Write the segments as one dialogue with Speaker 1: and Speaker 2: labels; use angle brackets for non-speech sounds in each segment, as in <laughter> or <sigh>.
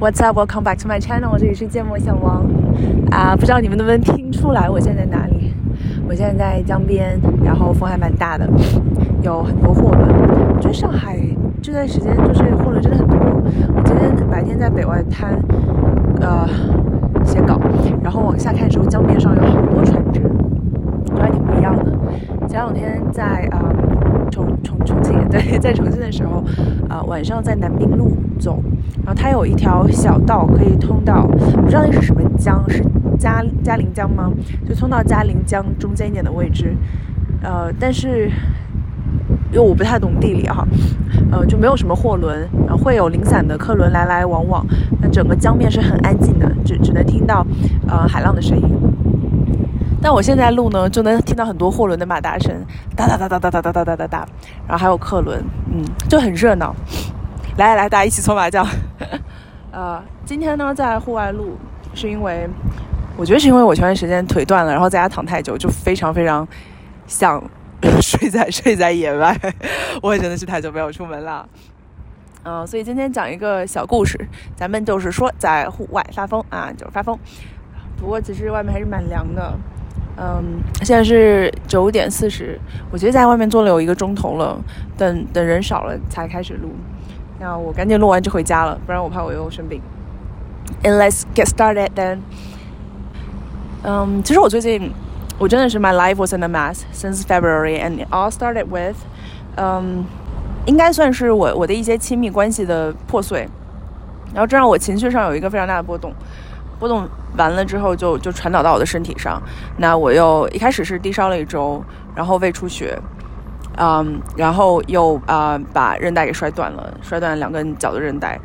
Speaker 1: What's up? Welcome back to my channel. 这里是芥末小王啊，不知道你们能不能听出来我现在在哪里？我现在在江边，然后风还蛮大的，有很多货轮。我觉得上海这段时间就是货轮真的很多。我今天白天在北外滩呃写稿，然后往下看的时候，江边上有好多船只，都还挺不一样的。前两天在啊。重重重庆 <laughs> 对，在重庆的时候，啊，晚上在南滨路走，然后它有一条小道可以通到，不知道那是什么江，是嘉嘉陵江吗？就通到嘉陵江中间一点的位置，呃，但是因为我不太懂地理哈，呃，就没有什么货轮，会有零散的客轮来来往往，那整个江面是很安静的，只只能听到呃海浪的声音。但我现在录呢，就能听到很多货轮的马达声，哒哒哒哒哒哒哒哒哒哒哒，然后还有客轮，嗯，就很热闹。来来来，大家一起搓麻将。<laughs> 呃，今天呢在户外录，是因为我觉得是因为我前段时间腿断了，然后在家躺太久，就非常非常想 <laughs> 睡在睡在野外。我也真的是太久没有出门了，嗯，所以今天讲一个小故事，咱们就是说在户外发疯啊，就是发疯。不过其实外面还是蛮凉的。嗯，现在是九点四十，我觉得在外面坐了有一个钟头了，等等人少了才开始录。那我赶紧录完就回家了，不然我怕我又生病。And let's get started then。嗯，其实我最近我真的是 my life was in a mess since February and it all started with，嗯，应该算是我我的一些亲密关系的破碎，然后这让我情绪上有一个非常大的波动。波动完了之后，就就传导到我的身体上。那我又一开始是低烧了一周，然后胃出血，嗯，然后又啊把韧带给摔断了，摔断两根脚的韧带，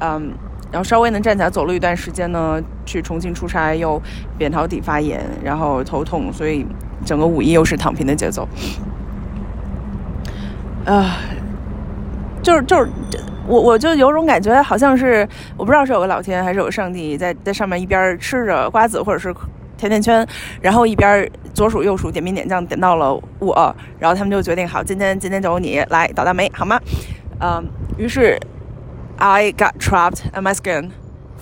Speaker 1: 嗯，然后稍微能站起来走了一段时间呢，去重庆出差又扁桃体发炎，然后头痛，所以整个五一又是躺平的节奏。啊，就是就是。我我就有种感觉，好像是我不知道是有个老天还是有个上帝在在上面一边吃着瓜子或者是甜甜圈，然后一边左数右数点兵点将点到了我，然后他们就决定好，今天今天就由你来倒大霉好吗？嗯，于是 I got trapped in my skin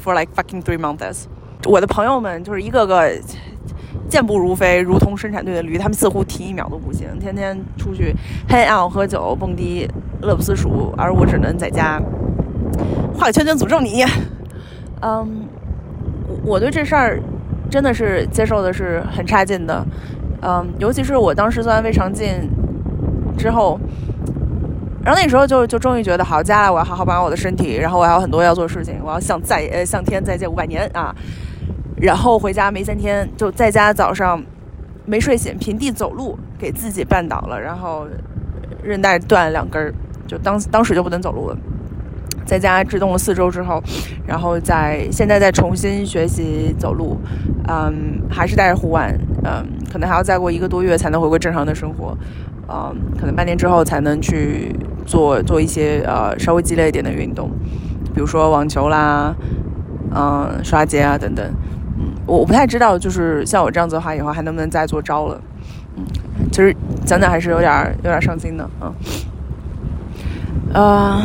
Speaker 1: for like fucking three months。我的朋友们就是一个个。健步如飞，如同生产队的驴，他们似乎停一秒都不行，天天出去黑暗喝酒、蹦迪、乐不思蜀，而我只能在家画个圈圈诅咒你。嗯，我对这事儿真的是接受的是很差劲的。嗯，尤其是我当时做完胃肠镜之后，然后那时候就就终于觉得，好，接下来我要好好保养我的身体，然后我还有很多要做的事情，我要向再呃向天再借五百年啊。然后回家没三天，就在家早上没睡醒，平地走路给自己绊倒了，然后韧带断两根儿，就当当时就不能走路了。在家制动了四周之后，然后在现在再重新学习走路，嗯，还是带着护腕，嗯，可能还要再过一个多月才能回归正常的生活，嗯，可能半年之后才能去做做一些呃稍微激烈一点的运动，比如说网球啦，嗯，刷街啊等等。我我不太知道，就是像我这样子的话，以后还能不能再做招了？嗯，其实讲讲还是有点有点伤心的，嗯。呃，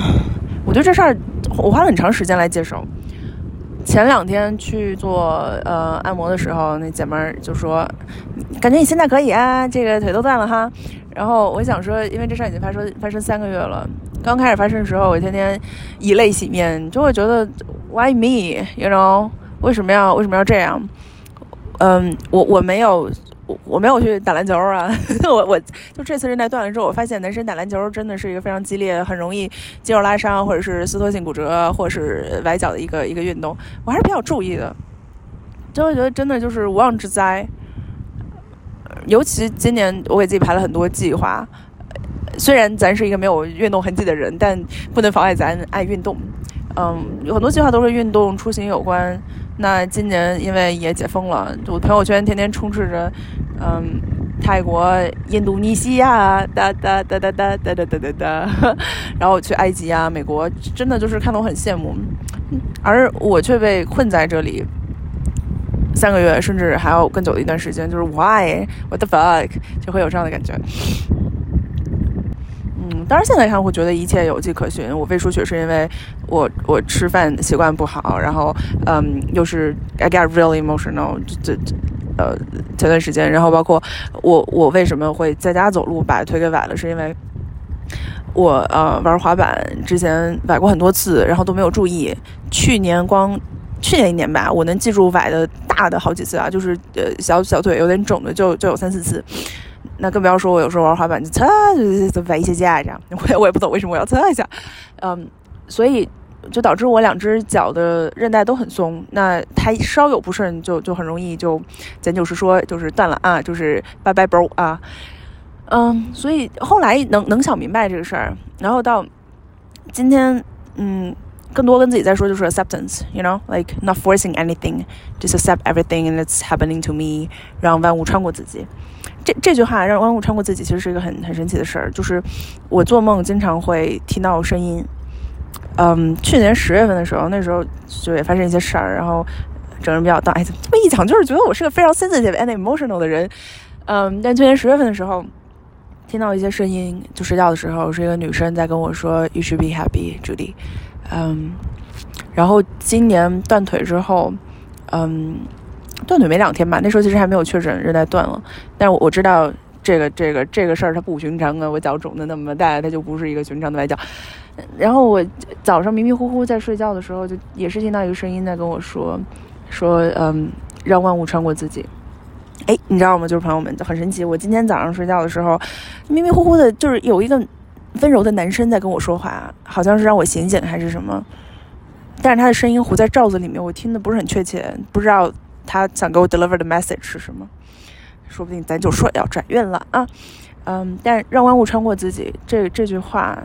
Speaker 1: 我觉得这事儿我花了很长时间来接受。前两天去做呃按摩的时候，那姐们儿就说：“感觉你现在可以啊，这个腿都断了哈。”然后我想说，因为这事儿已经发生发生三个月了，刚开始发生的时候，我天天以泪洗面，就会觉得 Why me？You know？为什么要为什么要这样？嗯，我我没有我我没有去打篮球啊，<laughs> 我我就这次韧带断了之后，我发现男生打篮球真的是一个非常激烈、很容易肌肉拉伤或者是撕脱性骨折或者是崴脚的一个一个运动，我还是比较注意的，就会觉得真的就是无妄之灾。尤其今年我给自己排了很多计划，虽然咱是一个没有运动痕迹的人，但不能妨碍咱爱运动。嗯，有很多计划都是运动出行有关。那今年因为也解封了，我朋友圈天天充斥着，嗯，泰国、印度尼西亚，哒哒哒哒哒哒哒哒哒。哒，<laughs> 然后去埃及啊、美国，真的就是看得我很羡慕，而我却被困在这里三个月，甚至还要更久的一段时间，就是 why，what the fuck，就会有这样的感觉。嗯，当然现在看会觉得一切有迹可循。我胃出血是因为我我吃饭习惯不好，然后嗯，又是 I get really emotional，这这呃前段时间，然后包括我我为什么会在家走路把腿给崴了，是因为我呃玩滑板之前崴过很多次，然后都没有注意，去年光去年一年吧，我能记住崴的大的好几次啊，就是呃小小腿有点肿的就就有三四次。那更不要说，我有时候玩滑板就擦就崴一些架这样，<laughs> 我也我也不懂为什么我要擦一下，嗯，所以就导致我两只脚的韧带都很松，那它稍有不慎就就很容易就，咱就是说就是断了啊，就是拜拜 bro 啊，嗯，所以后来能能想明白这个事儿，然后到今天，嗯，更多跟自己在说就是 acceptance，you know，like not forcing anything，just accept everything and it's happening to me，让万物穿过自己。这这句话让万物穿过自己，其实是一个很很神奇的事儿。就是我做梦经常会听到声音。嗯，去年十月份的时候，那时候就也发生一些事儿，然后整人比较大。哎，这么一讲，就是觉得我是个非常 sensitive and emotional 的人。嗯，但去年十月份的时候，听到一些声音，就睡觉的时候，是一个女生在跟我说：“You should be happy, Judy。”嗯，然后今年断腿之后，嗯。断腿没两天吧，那时候其实还没有确诊韧带断了，但是我知道这个这个这个事儿它不寻常啊，我脚肿的那么大，它就不是一个寻常的崴脚。然后我早上迷迷糊糊在睡觉的时候，就也是听到一个声音在跟我说，说嗯，让万物穿过自己。哎，你知道吗？就是朋友们，很神奇。我今天早上睡觉的时候，迷迷糊糊的，就是有一个温柔的男生在跟我说话，好像是让我醒醒还是什么，但是他的声音糊在罩子里面，我听的不是很确切，不知道。他想给我 deliver 的 message 是什么？说不定咱就说要转运了啊，嗯，但让万物穿过自己这这句话，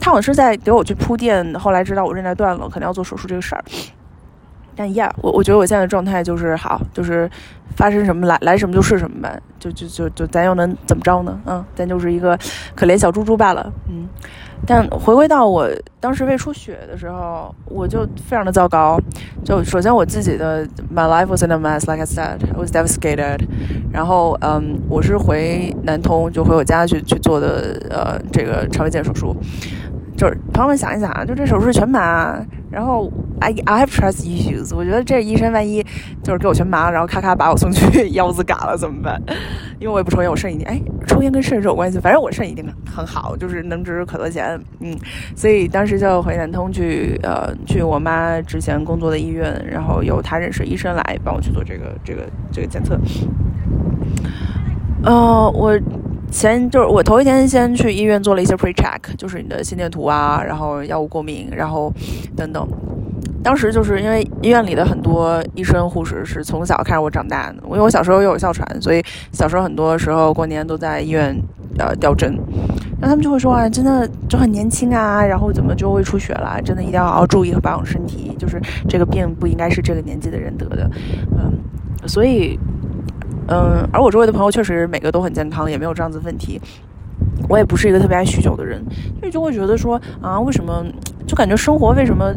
Speaker 1: 他好像是在给我去铺垫。后来知道我韧带断了，可能要做手术这个事儿。但呀，我我觉得我现在的状态就是好，就是发生什么来来什么就是什么呗，就就就就咱又能怎么着呢？嗯，咱就是一个可怜小猪猪罢了。嗯，但回归到我当时胃出血的时候，我就非常的糟糕。就首先我自己的 my life was in a mess，like I said，I was devastated。然后嗯，我是回南通，就回我家去去做的呃这个肠胃镜手术。就是朋友们想一想啊，就这手术全麻，然后 I I have trust issues，我觉得这医生万一就是给我全麻，然后咔咔把我送去 <laughs> 腰子嘎了怎么办？因为我也不抽烟，我肾一定哎，抽烟跟肾是有关系，反正我肾一定很好，就是能值可多钱，嗯，所以当时就回南通去呃去我妈之前工作的医院，然后由她认识医生来帮我去做这个这个这个检测，呃我。前就是我头一天先去医院做了一些 pre check，就是你的心电图啊，然后药物过敏，然后等等。当时就是因为医院里的很多医生护士是从小看着我长大的，因为我小时候又有哮喘，所以小时候很多时候过年都在医院呃吊针。然后他们就会说啊，真的就很年轻啊，然后怎么就会出血了？真的一定要好好注意和保养身体，就是这个病不应该是这个年纪的人得的，嗯，所以。嗯，而我周围的朋友确实每个都很健康，也没有这样子问题。我也不是一个特别爱酗酒的人，所以就会觉得说啊，为什么就感觉生活为什么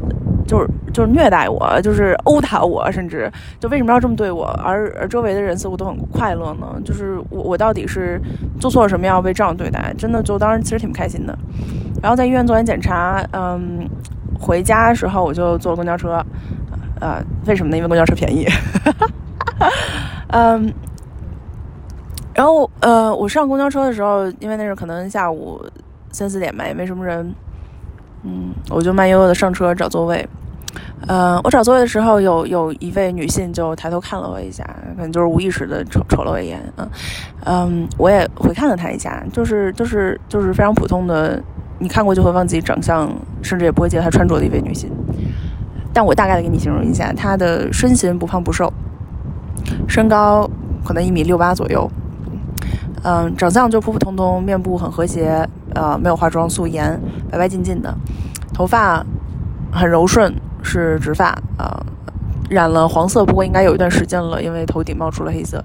Speaker 1: 就是就是虐待我，就是殴打我，甚至就为什么要这么对我？而而周围的人似乎都很快乐呢？就是我我到底是做错了什么要被这样对待？真的就当时其实挺不开心的。然后在医院做完检查，嗯，回家的时候我就坐公交车，呃，为什么呢？因为公交车便宜。<laughs> 嗯。然后，呃，我上公交车的时候，因为那是可能下午三四点吧，也没什么人，嗯，我就慢悠悠的上车找座位。呃，我找座位的时候，有有一位女性就抬头看了我一下，可能就是无意识的瞅瞅了我一眼，嗯，嗯，我也回看了她一下，就是就是就是非常普通的，你看过就会忘记长相，甚至也不会记得她穿着的一位女性。但我大概的给你形容一下，她的身形不胖不瘦，身高可能一米六八左右。嗯，长相就普普通通，面部很和谐，呃，没有化妆，素颜，白白净净的，头发很柔顺，是直发，呃，染了黄色，不过应该有一段时间了，因为头顶冒出了黑色。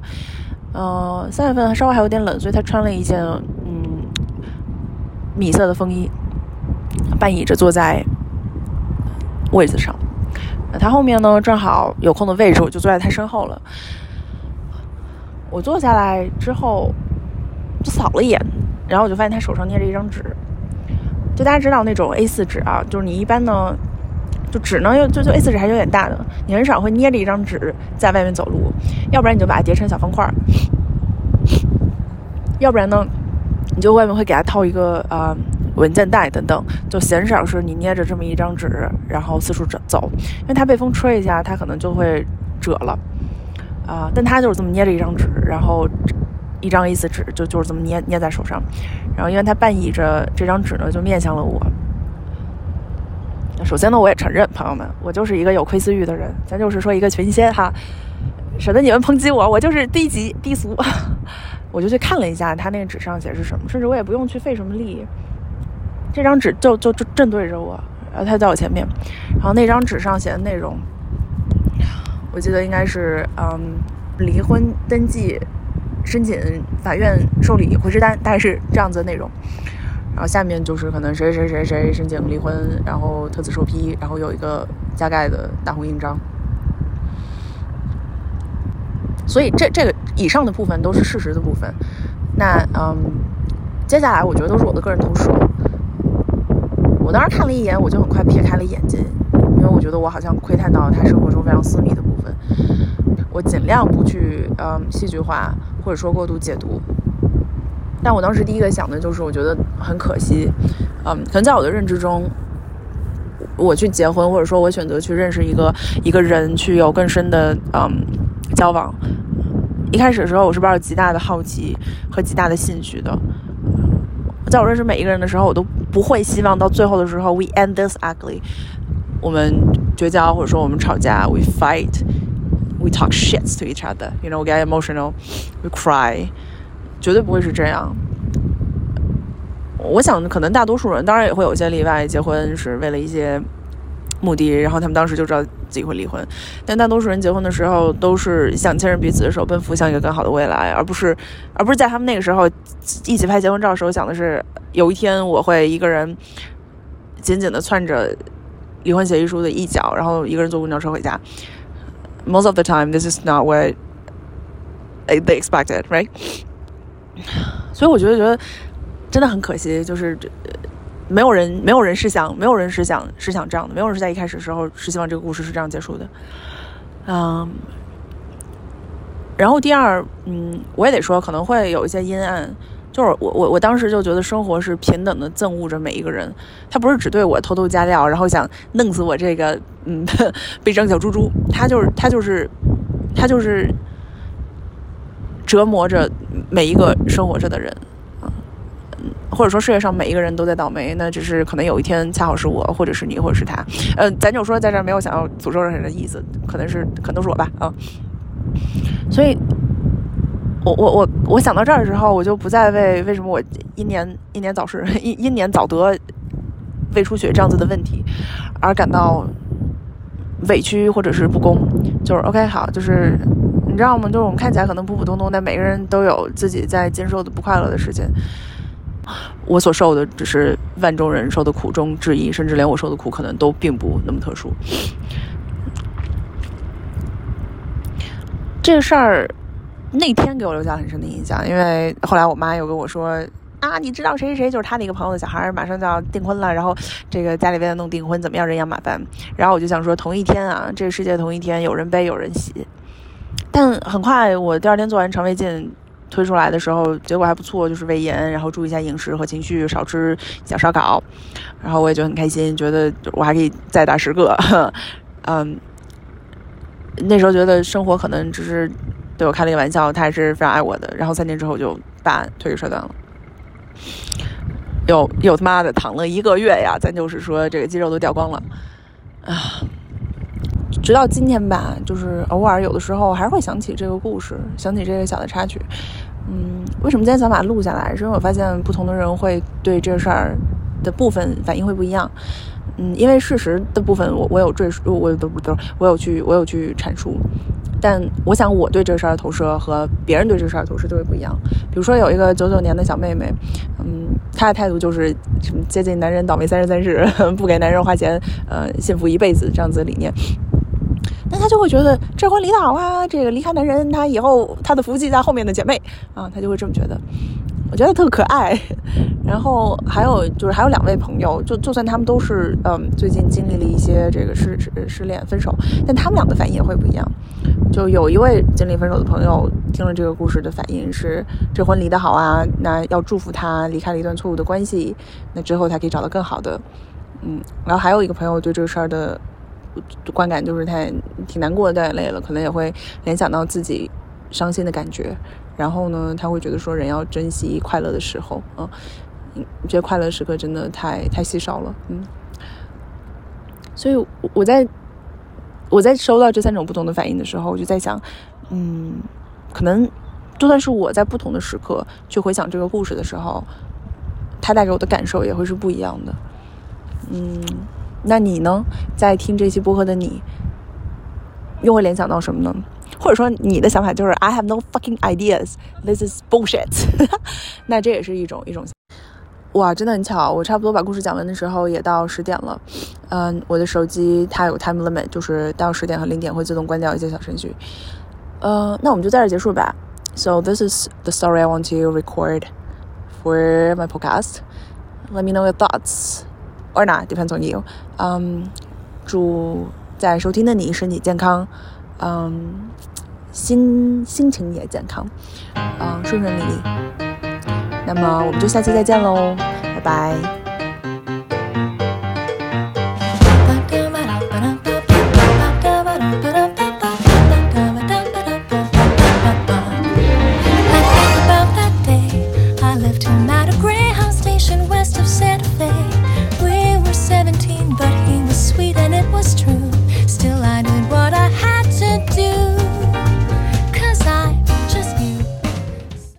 Speaker 1: 呃，三月份稍微还有点冷，所以他穿了一件嗯米色的风衣，半倚着坐在位子上。他后面呢，正好有空的位置，我就坐在他身后了。我坐下来之后。就扫了一眼，然后我就发现他手上捏着一张纸，就大家知道那种 A4 纸啊，就是你一般呢，就纸呢，就就 A4 纸还是有点大的，你很少会捏着一张纸在外面走路，要不然你就把它叠成小方块儿，要不然呢，你就外面会给它套一个啊文件袋等等，就嫌少是你捏着这么一张纸，然后四处走走，因为它被风吹一下，它可能就会褶了啊。但它就是这么捏着一张纸，然后一张 A4 纸就就是这么捏捏在手上，然后因为他半倚着这张纸呢，就面向了我。首先呢，我也承认，朋友们，我就是一个有窥私欲的人，咱就是说一个群仙哈，省得你们抨击我，我就是低级低俗。我就去看了一下他那个纸上写是什么，甚至我也不用去费什么力，这张纸就就就正对着我，然后他在我前面，然后那张纸上写的内容，我记得应该是嗯，离婚登记申请法院受理回执单，大概是这样子的内容。然后下面就是可能谁谁谁谁申请离婚，然后特此受批，然后有一个加盖的大红印章。所以这这个以上的部分都是事实的部分。那嗯，接下来我觉得都是我的个人投射。我当时看了一眼，我就很快撇开了眼睛，因为我觉得我好像窥探到他生活中非常私密的部分。尽量不去嗯戏剧化或者说过度解读。但我当时第一个想的就是，我觉得很可惜，嗯，可能在我的认知中，我去结婚或者说我选择去认识一个一个人，去有更深的嗯交往。一开始的时候，我是抱着极大的好奇和极大的兴趣的。在我认识每一个人的时候，我都不会希望到最后的时候，we end this ugly，我们绝交或者说我们吵架，we fight We talk shits to each other，you know, we get emotional，we cry，绝对不会是这样。我想，可能大多数人，当然也会有些例外，结婚是为了一些目的，然后他们当时就知道。自己会离婚，但大多数人结婚的时候都是想牵着彼此的手，奔赴向一个更好的未来，而不是，而不是在他们那个时候一起拍结婚照的时候想的是，有一天我会一个人紧紧的攥着离婚协议书的一角，然后一个人坐公交车回家。Most of the time, this is not what they expected, right? 所以我觉得，觉得真的很可惜，就是。没有人，没有人是想，没有人是想是想这样的，没有人是在一开始的时候是希望这个故事是这样结束的，嗯。然后第二，嗯，我也得说，可能会有一些阴暗，就是我我我当时就觉得生活是平等的憎恶着每一个人，他不是只对我偷偷加料，然后想弄死我这个嗯 <laughs> 悲伤小猪猪，他就是他就是他就是折磨着每一个生活着的人。嗯或者说世界上每一个人都在倒霉，那只是可能有一天恰好是我，或者是你，或者是他。呃，咱就说在这儿没有想要诅咒任何人的意思，可能是可能都是我吧啊。所以，我我我我想到这儿的时候，我就不再为为什么我英年英年早逝、英英年早得胃出血这样子的问题而感到委屈或者是不公。就是 OK 好，就是你知道吗？就是我们看起来可能普普通通，但每个人都有自己在经受的不快乐的事情。我所受的只是万众人受的苦中之一，甚至连我受的苦可能都并不那么特殊。这个事儿那天给我留下很深的印象，因为后来我妈又跟我说：“啊，你知道谁谁谁就是他的一个朋友的小孩，马上就要订婚了，然后这个家里为了弄订婚怎么样，人仰马翻。”然后我就想说，同一天啊，这个世界同一天，有人悲有人喜。但很快，我第二天做完肠胃镜。推出来的时候，结果还不错，就是胃炎，然后注意一下饮食和情绪，少吃小烧烤，然后我也就很开心，觉得我还可以再打十个，嗯，那时候觉得生活可能只是对我开了一个玩笑，他还是非常爱我的。然后三天之后就把腿给摔断了，又又他妈的躺了一个月呀，咱就是说这个肌肉都掉光了啊。直到今天吧，就是偶尔有的时候还是会想起这个故事，想起这个小的插曲。嗯，为什么今天想把它录下来？是因为我发现不同的人会对这事儿的部分反应会不一样。嗯，因为事实的部分我我有赘述，我都不都我有去我有去阐述。但我想我对这事儿的投射和别人对这事儿的投射就会不一样。比如说有一个九九年的小妹妹，嗯，她的态度就是什么接近男人倒霉三十三世，<laughs> 不给男人花钱，呃，幸福一辈子这样子的理念。那她就会觉得这婚离得好啊，这个离开男人，她以后她的福气在后面的姐妹啊，她就会这么觉得。我觉得特可爱。然后还有就是还有两位朋友，就就算他们都是嗯最近经历了一些这个失失失恋分手，但他们俩的反应也会不一样。就有一位经历分手的朋友听了这个故事的反应是：这婚离得好啊，那要祝福他离开了一段错误的关系，那之后他可以找到更好的。嗯，然后还有一个朋友对这个事儿的观感就是他挺难过的，掉眼泪了，可能也会联想到自己伤心的感觉。然后呢，他会觉得说人要珍惜快乐的时候，嗯，觉得快乐时刻真的太太稀少了，嗯。所以我在我在收到这三种不同的反应的时候，我就在想，嗯，可能就算是我在不同的时刻去回想这个故事的时候，它带给我的感受也会是不一样的。嗯，那你呢？在听这期播客的你，又会联想到什么呢？或者说你的想法就是 I have no fucking ideas, this is bullshit。<laughs> 那这也是一种一种。哇，真的很巧，我差不多把故事讲完的时候也到十点了。嗯，我的手机它有 time limit，就是到十点和零点会自动关掉一些小程序。呃，那我们就在这结束吧。So this is the story I want to record for my podcast. Let me know your thoughts or not, depends on you. 嗯，祝在收听的你身体健康。嗯。心心情也健康，嗯，顺顺利利。那么我们就下期再见喽，拜拜。